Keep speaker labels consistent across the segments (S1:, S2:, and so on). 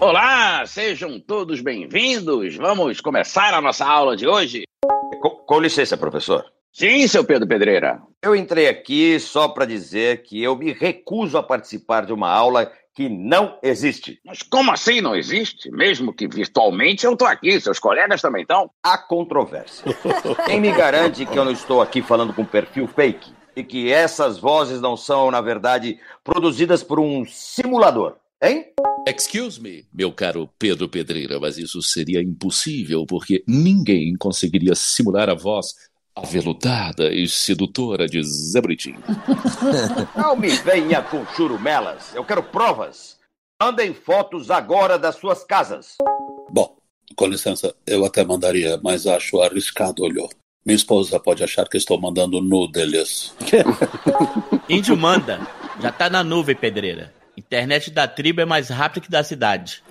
S1: Olá, sejam todos bem-vindos. Vamos começar a nossa aula de hoje.
S2: Com, com licença, professor.
S1: Sim, seu Pedro Pedreira.
S2: Eu entrei aqui só para dizer que eu me recuso a participar de uma aula que não existe.
S1: Mas como assim não existe? Mesmo que virtualmente eu estou aqui, seus colegas também estão.
S2: Há controvérsia. Quem me garante que eu não estou aqui falando com perfil fake e que essas vozes não são, na verdade, produzidas por um simulador? Hein?
S3: Excuse me, meu caro Pedro Pedreira, mas isso seria impossível porque ninguém conseguiria simular a voz aveludada e sedutora de Zé Britinho.
S2: Não me venha com churumelas. Eu quero provas. Mandem fotos agora das suas casas.
S4: Bom, com licença, eu até mandaria, mas acho arriscado, olhou. Minha esposa pode achar que estou mandando nudeles.
S5: Índio manda. Já tá na nuvem, pedreira. Internet da tribo é mais rápida que da cidade.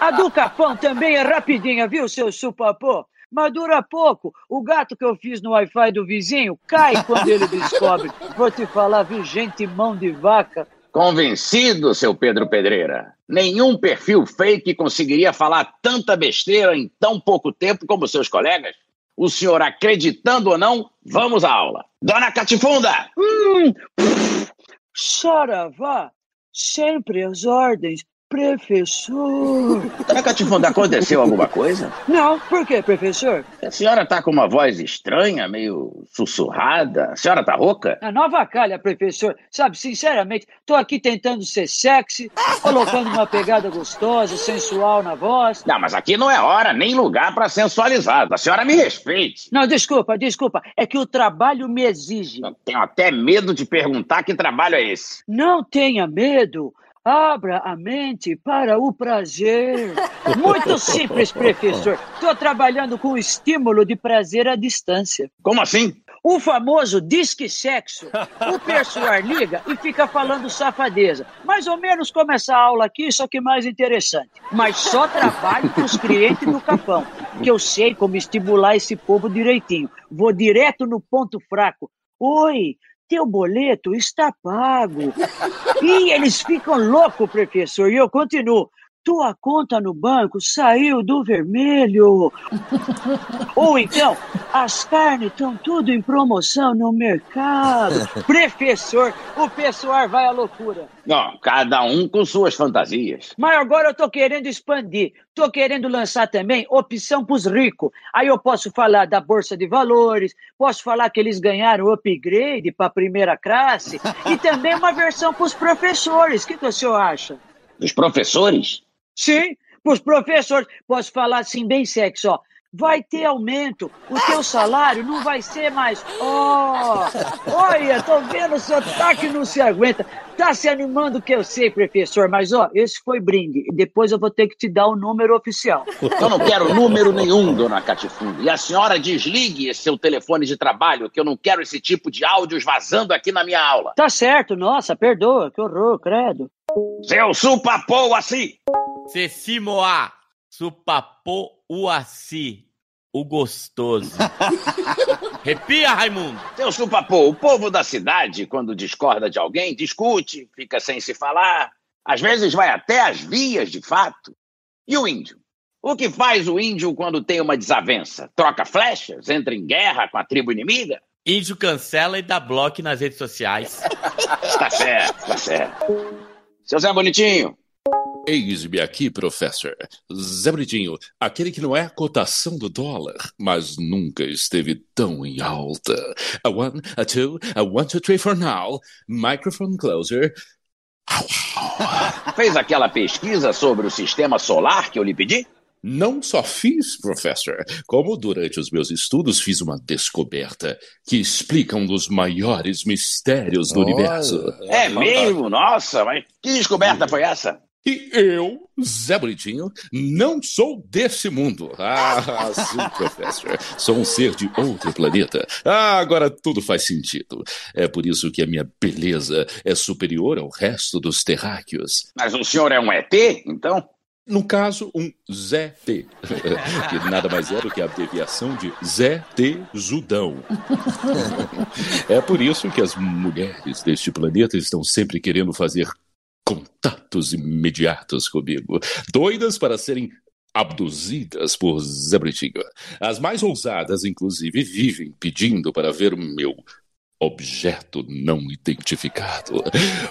S6: A do Capão também é rapidinha, viu, seu supapô? Mas dura pouco. O gato que eu fiz no Wi-Fi do vizinho cai quando ele descobre. Vou te falar, viu, gente, mão de vaca.
S1: Convencido, seu Pedro Pedreira. Nenhum perfil fake conseguiria falar tanta besteira em tão pouco tempo como seus colegas. O senhor acreditando ou não, vamos à aula. Dona Catifunda!
S6: Hum, pff, saravá, sempre as ordens, professor.
S1: Dona Catifunda, aconteceu alguma coisa?
S6: Não, por quê, professor?
S1: A senhora tá com uma voz estranha, meio sussurrada. A senhora tá rouca?
S6: A nova calha, professor. Sabe, sinceramente, tô aqui tentando ser sexy, colocando uma pegada gostosa, sensual na voz.
S1: Não, mas aqui não é hora nem lugar para sensualizar. A senhora me respeite.
S6: Não, desculpa, desculpa. É que o trabalho me exige.
S1: Eu tenho até medo de perguntar que trabalho é esse.
S6: Não tenha medo. Abra a mente para o prazer. Muito simples, professor. Estou trabalhando com estímulo de prazer à distância.
S1: Como assim?
S6: O famoso disque sexo. O persuar liga e fica falando safadeza. Mais ou menos como essa aula aqui, só que mais interessante. Mas só trabalho com os clientes do Capão, que eu sei como estimular esse povo direitinho. Vou direto no ponto fraco. Oi, teu boleto está pago. E eles ficam loucos, professor, e eu continuo. Tua conta no banco saiu do vermelho. Ou então, as carnes estão tudo em promoção no mercado. Professor, o pessoal vai à loucura.
S1: Não, cada um com suas fantasias.
S6: Mas agora eu tô querendo expandir. Tô querendo lançar também opção pros ricos. Aí eu posso falar da Bolsa de Valores, posso falar que eles ganharam upgrade para primeira classe e também uma versão pros professores. O que, que o senhor acha?
S1: Os professores?
S6: Sim, pros professores. Posso falar assim bem sexy, ó. Vai ter aumento, o teu salário não vai ser mais. Oh, olha, tô vendo o seu taque não se aguenta. Tá se animando que eu sei, professor, mas ó, esse foi brinde. Depois eu vou ter que te dar o número oficial.
S1: Eu não quero número nenhum, dona Catifunda. E a senhora desligue esse seu telefone de trabalho, que eu não quero esse tipo de áudios vazando aqui na minha aula.
S6: Tá certo, nossa, perdoa, que horror, credo.
S1: Seu supapou assim!
S5: Cecimoa, supapô uaci, o gostoso. Repia, Raimundo.
S1: Seu supapô, o povo da cidade, quando discorda de alguém, discute, fica sem se falar. Às vezes vai até as vias de fato. E o índio? O que faz o índio quando tem uma desavença? Troca flechas? Entra em guerra com a tribo inimiga?
S5: Índio cancela e dá bloco nas redes sociais.
S1: Tá certo, tá certo. Seu Zé Bonitinho,
S3: Eis-me aqui, professor. Zé Britinho, aquele que não é a cotação do dólar, mas nunca esteve tão em alta. A one, a two, a one, two, three for now. Microphone closer.
S1: fez aquela pesquisa sobre o sistema solar que eu lhe pedi?
S3: Não só fiz, professor, como durante os meus estudos fiz uma descoberta que explica um dos maiores mistérios do
S4: Olha.
S3: universo.
S1: É mesmo? Nossa, mas que descoberta foi essa?
S3: E eu, Zé Britinho, não sou desse mundo. Ah, sim, professor. Sou um ser de outro planeta. Ah, agora tudo faz sentido. É por isso que a minha beleza é superior ao resto dos terráqueos.
S1: Mas o senhor é um ET, então?
S3: No caso, um Zé T, que nada mais é do que a abreviação de Zé T Judão. É por isso que as mulheres deste planeta estão sempre querendo fazer contatos imediatos comigo, doidas para serem abduzidas por Zé Britinho. As mais ousadas, inclusive, vivem pedindo para ver o meu objeto não identificado.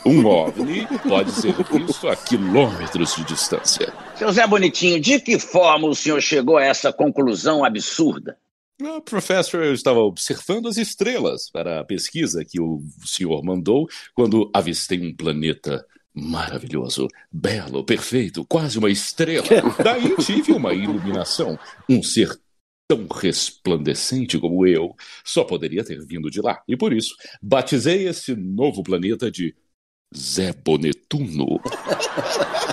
S3: Um OVNI pode ser visto a quilômetros de distância.
S1: Seu Zé Bonitinho, de que forma o senhor chegou a essa conclusão absurda?
S3: Ah, professor, eu estava observando as estrelas para a pesquisa que o senhor mandou quando avistei um planeta maravilhoso, belo, perfeito, quase uma estrela. Daí tive uma iluminação. Um ser tão resplandecente como eu só poderia ter vindo de lá. E por isso, batizei esse novo planeta de Zé Bonetuno.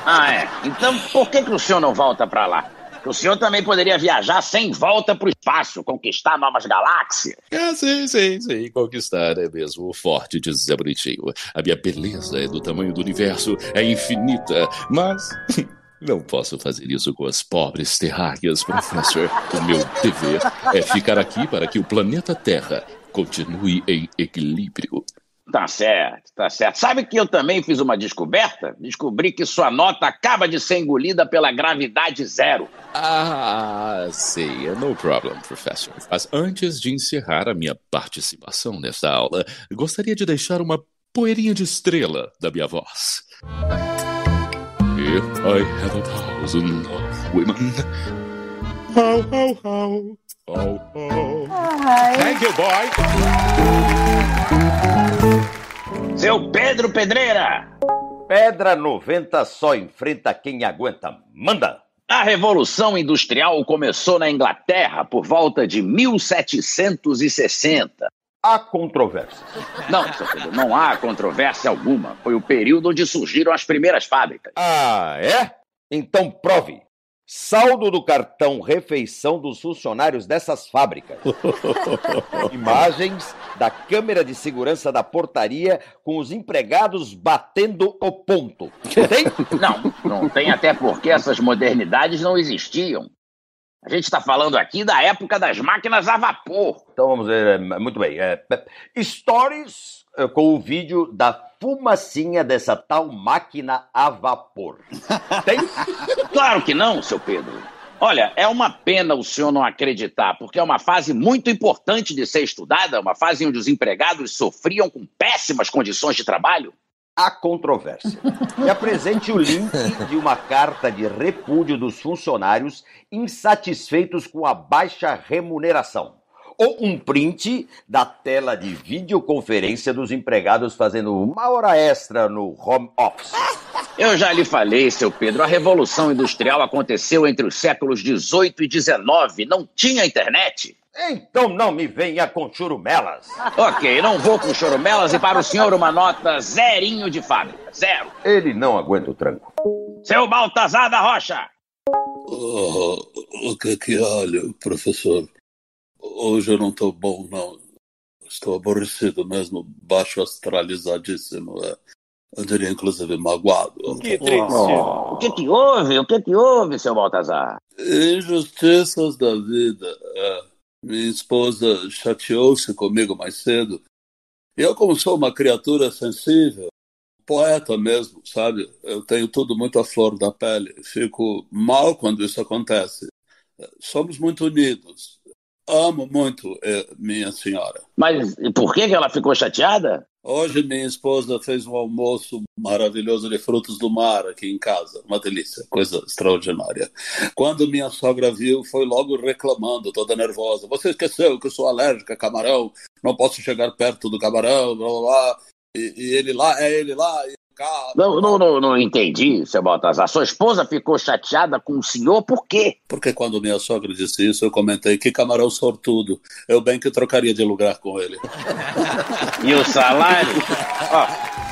S1: Ah, é? Então por que, que o senhor não volta para lá? O senhor também poderia viajar sem volta para o espaço, conquistar novas galáxias.
S3: Ah, sim, sim, sim. Conquistar é mesmo o forte de Zé Bonitinho. A minha beleza é do tamanho do universo, é infinita, mas Não posso fazer isso com as pobres terráqueas, professor. O meu dever é ficar aqui para que o planeta Terra continue em equilíbrio.
S1: Tá certo, tá certo. Sabe que eu também fiz uma descoberta? Descobri que sua nota acaba de ser engolida pela gravidade zero.
S3: Ah, sei. No problem, professor. Mas antes de encerrar a minha participação nesta aula, gostaria de deixar uma poeirinha de estrela da minha voz. If I had a thousand of women. How, how, how, how, how. Thank you, boy.
S1: Seu Pedro Pedreira!
S2: Pedra 90 só enfrenta quem aguenta. Manda!
S1: A Revolução Industrial começou na Inglaterra por volta de 1760.
S2: Há controvérsias.
S1: Não, seu Pedro, não há controvérsia alguma. Foi o período onde surgiram as primeiras fábricas.
S2: Ah, é? Então prove. Saldo do cartão refeição dos funcionários dessas fábricas. Imagens da câmera de segurança da portaria com os empregados batendo o ponto. Tem?
S1: Não, não tem até porque essas modernidades não existiam. A gente está falando aqui da época das máquinas a vapor.
S2: Então vamos ver, é, muito bem. É, stories é, com o vídeo da fumacinha dessa tal máquina a vapor. Tem?
S1: Claro que não, seu Pedro. Olha, é uma pena o senhor não acreditar, porque é uma fase muito importante de ser estudada, uma fase onde os empregados sofriam com péssimas condições de trabalho.
S2: Há controvérsia. E apresente o link de uma carta de repúdio dos funcionários insatisfeitos com a baixa remuneração. Ou um print da tela de videoconferência dos empregados fazendo uma hora extra no home office.
S1: Eu já lhe falei, seu Pedro, a Revolução Industrial aconteceu entre os séculos 18 e 19. Não tinha internet.
S2: Então não me venha com churumelas.
S1: Ok, não vou com chorumelas e para o senhor uma nota zerinho de fábrica. Zero.
S2: Ele não aguenta o tranco.
S1: Seu Baltazar da Rocha.
S4: Oh, o que que olha, professor? Hoje eu não estou bom, não. Estou aborrecido mesmo, baixo astralizadíssimo. É. Eu diria, inclusive, magoado.
S1: Que triste. Oh, o que que houve? O que que houve, seu Baltazar?
S4: Injustiças da vida. É. Minha esposa chateou-se comigo mais cedo. Eu, como sou uma criatura sensível, poeta mesmo, sabe? Eu tenho tudo muito à flor da pele. Fico mal quando isso acontece. Somos muito unidos. Amo muito eh, minha senhora.
S1: Mas por que ela ficou chateada?
S4: Hoje minha esposa fez um almoço maravilhoso de frutos do mar aqui em casa. Uma delícia, coisa extraordinária. Quando minha sogra viu, foi logo reclamando, toda nervosa. Você esqueceu que eu sou alérgica a camarão, não posso chegar perto do camarão, blá blá blá. E, e ele lá, é ele lá, cá.
S1: Não, não, não, não entendi, seu Baltazar. Sua esposa ficou chateada com o senhor por quê?
S4: Porque quando minha sogra disse isso, eu comentei que camarão sortudo. Eu bem que trocaria de lugar com ele.
S1: E o salário? Ó,